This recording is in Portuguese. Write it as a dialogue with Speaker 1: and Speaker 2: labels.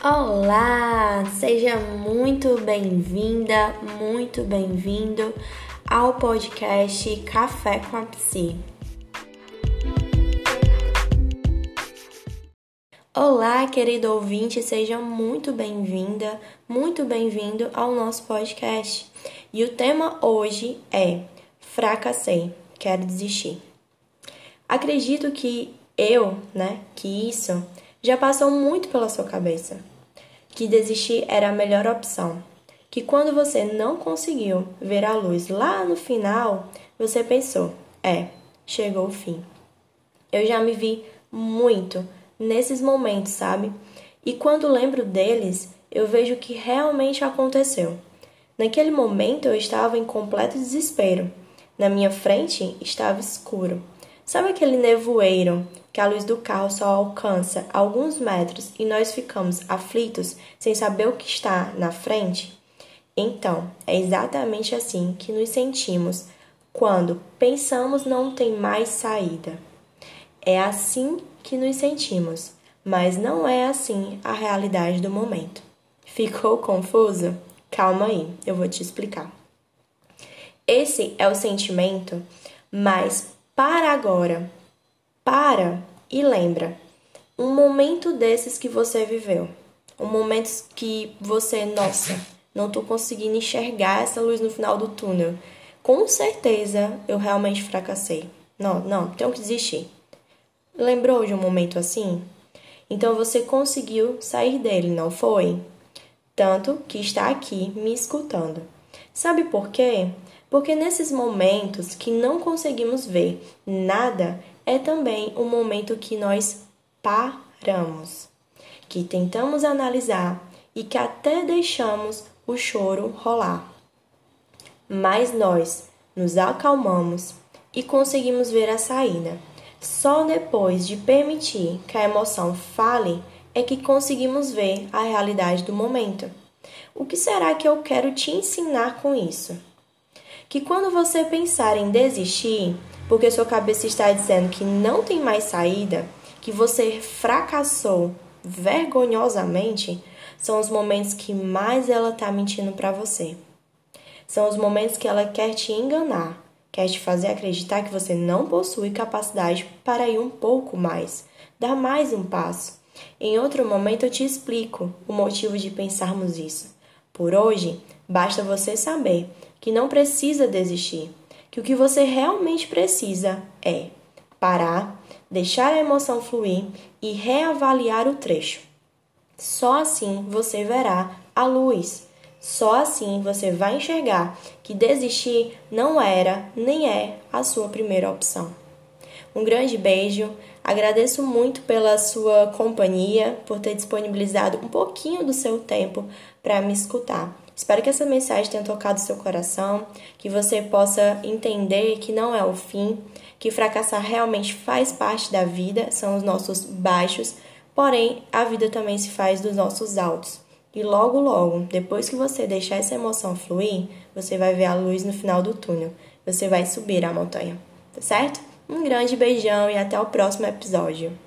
Speaker 1: Olá, seja muito bem-vinda, muito bem-vindo ao podcast Café com a Psi. Olá, querido ouvinte, seja muito bem-vinda, muito bem-vindo ao nosso podcast. E o tema hoje é Fracassei, quero desistir. Acredito que eu, né, que isso já passou muito pela sua cabeça. Que desistir era a melhor opção. Que quando você não conseguiu ver a luz lá no final, você pensou: é, chegou o fim. Eu já me vi muito nesses momentos, sabe? E quando lembro deles, eu vejo o que realmente aconteceu. Naquele momento eu estava em completo desespero. Na minha frente estava escuro. Sabe aquele nevoeiro que a luz do carro só alcança alguns metros e nós ficamos aflitos sem saber o que está na frente? Então, é exatamente assim que nos sentimos quando pensamos não tem mais saída. É assim que nos sentimos, mas não é assim a realidade do momento. Ficou confuso? Calma aí, eu vou te explicar. Esse é o sentimento mais para agora. Para e lembra. Um momento desses que você viveu. Um momento que você, nossa, não tô conseguindo enxergar essa luz no final do túnel. Com certeza eu realmente fracassei. Não, não, tenho que desistir. Lembrou de um momento assim? Então você conseguiu sair dele, não foi? Tanto que está aqui me escutando. Sabe por quê? Porque nesses momentos que não conseguimos ver nada, é também o momento que nós paramos, que tentamos analisar e que até deixamos o choro rolar. Mas nós nos acalmamos e conseguimos ver a saída. Só depois de permitir que a emoção fale é que conseguimos ver a realidade do momento. O que será que eu quero te ensinar com isso? Que quando você pensar em desistir, porque sua cabeça está dizendo que não tem mais saída, que você fracassou vergonhosamente, são os momentos que mais ela está mentindo para você. São os momentos que ela quer te enganar, quer te fazer acreditar que você não possui capacidade para ir um pouco mais, dar mais um passo. Em outro momento eu te explico o motivo de pensarmos isso. Por hoje, basta você saber que não precisa desistir, que o que você realmente precisa é parar, deixar a emoção fluir e reavaliar o trecho. Só assim você verá a luz. Só assim você vai enxergar que desistir não era nem é a sua primeira opção. Um grande beijo, agradeço muito pela sua companhia, por ter disponibilizado um pouquinho do seu tempo para me escutar. Espero que essa mensagem tenha tocado seu coração, que você possa entender que não é o fim, que fracassar realmente faz parte da vida, são os nossos baixos, porém a vida também se faz dos nossos altos. E logo, logo, depois que você deixar essa emoção fluir, você vai ver a luz no final do túnel. Você vai subir a montanha, tá certo? Um grande beijão e até o próximo episódio.